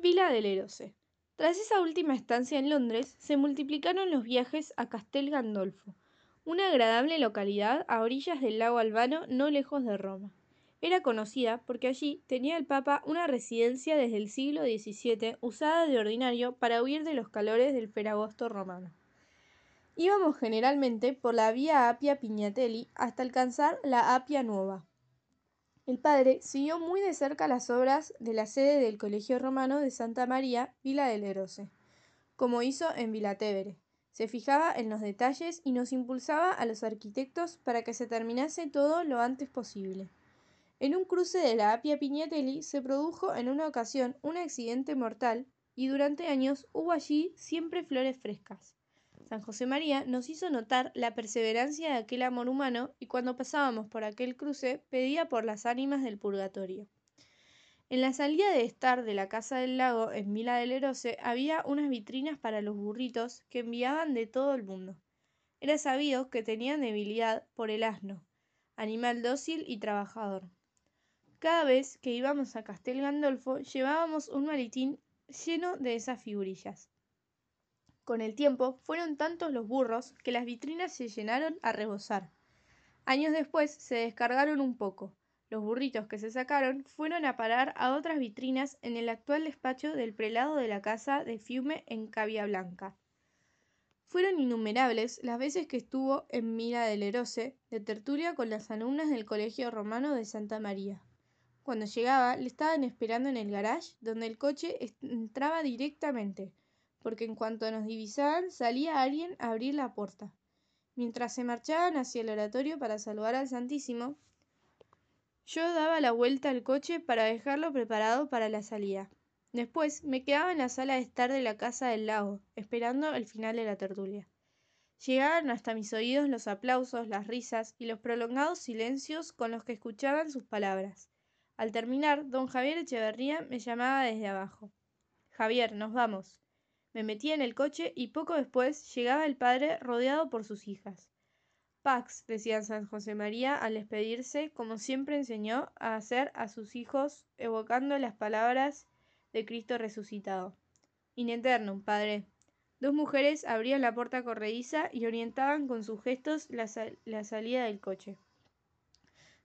Vila del Erose. Tras esa última estancia en Londres, se multiplicaron los viajes a Castel Gandolfo, una agradable localidad a orillas del lago Albano no lejos de Roma. Era conocida porque allí tenía el Papa una residencia desde el siglo XVII usada de ordinario para huir de los calores del Feragosto romano. Íbamos generalmente por la vía Apia Pignatelli hasta alcanzar la Apia Nueva. El padre siguió muy de cerca las obras de la sede del Colegio Romano de Santa María, Vila del Erose, como hizo en Vilatevere. Se fijaba en los detalles y nos impulsaba a los arquitectos para que se terminase todo lo antes posible. En un cruce de la Apia Pignatelli se produjo en una ocasión un accidente mortal y durante años hubo allí siempre flores frescas. San José María nos hizo notar la perseverancia de aquel amor humano y cuando pasábamos por aquel cruce pedía por las ánimas del purgatorio. En la salida de estar de la casa del lago en Vila del Erose había unas vitrinas para los burritos que enviaban de todo el mundo. Era sabido que tenían debilidad por el asno, animal dócil y trabajador. Cada vez que íbamos a Castel Gandolfo llevábamos un maletín lleno de esas figurillas. Con el tiempo fueron tantos los burros que las vitrinas se llenaron a rebosar. Años después se descargaron un poco. Los burritos que se sacaron fueron a parar a otras vitrinas en el actual despacho del prelado de la casa de Fiume en Cavia Blanca. Fueron innumerables las veces que estuvo en Mira del Erose de tertulia con las alumnas del Colegio Romano de Santa María. Cuando llegaba, le estaban esperando en el garage, donde el coche entraba directamente, porque en cuanto nos divisaban salía alguien a abrir la puerta. Mientras se marchaban hacia el oratorio para saludar al Santísimo, yo daba la vuelta al coche para dejarlo preparado para la salida. Después me quedaba en la sala de estar de la casa del lago, esperando el final de la tertulia. Llegaban hasta mis oídos los aplausos, las risas y los prolongados silencios con los que escuchaban sus palabras. Al terminar, don Javier Echeverría me llamaba desde abajo. Javier, nos vamos. Me metía en el coche y poco después llegaba el padre rodeado por sus hijas. Pax, decía San José María al despedirse, como siempre enseñó a hacer a sus hijos, evocando las palabras de Cristo resucitado. In eternum, padre. Dos mujeres abrían la puerta corrediza y orientaban con sus gestos la, la salida del coche.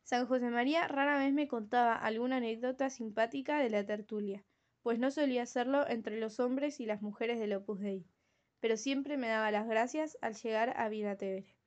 San José María rara vez me contaba alguna anécdota simpática de la tertulia, pues no solía hacerlo entre los hombres y las mujeres del Opus Dei, pero siempre me daba las gracias al llegar a Vida Tevere.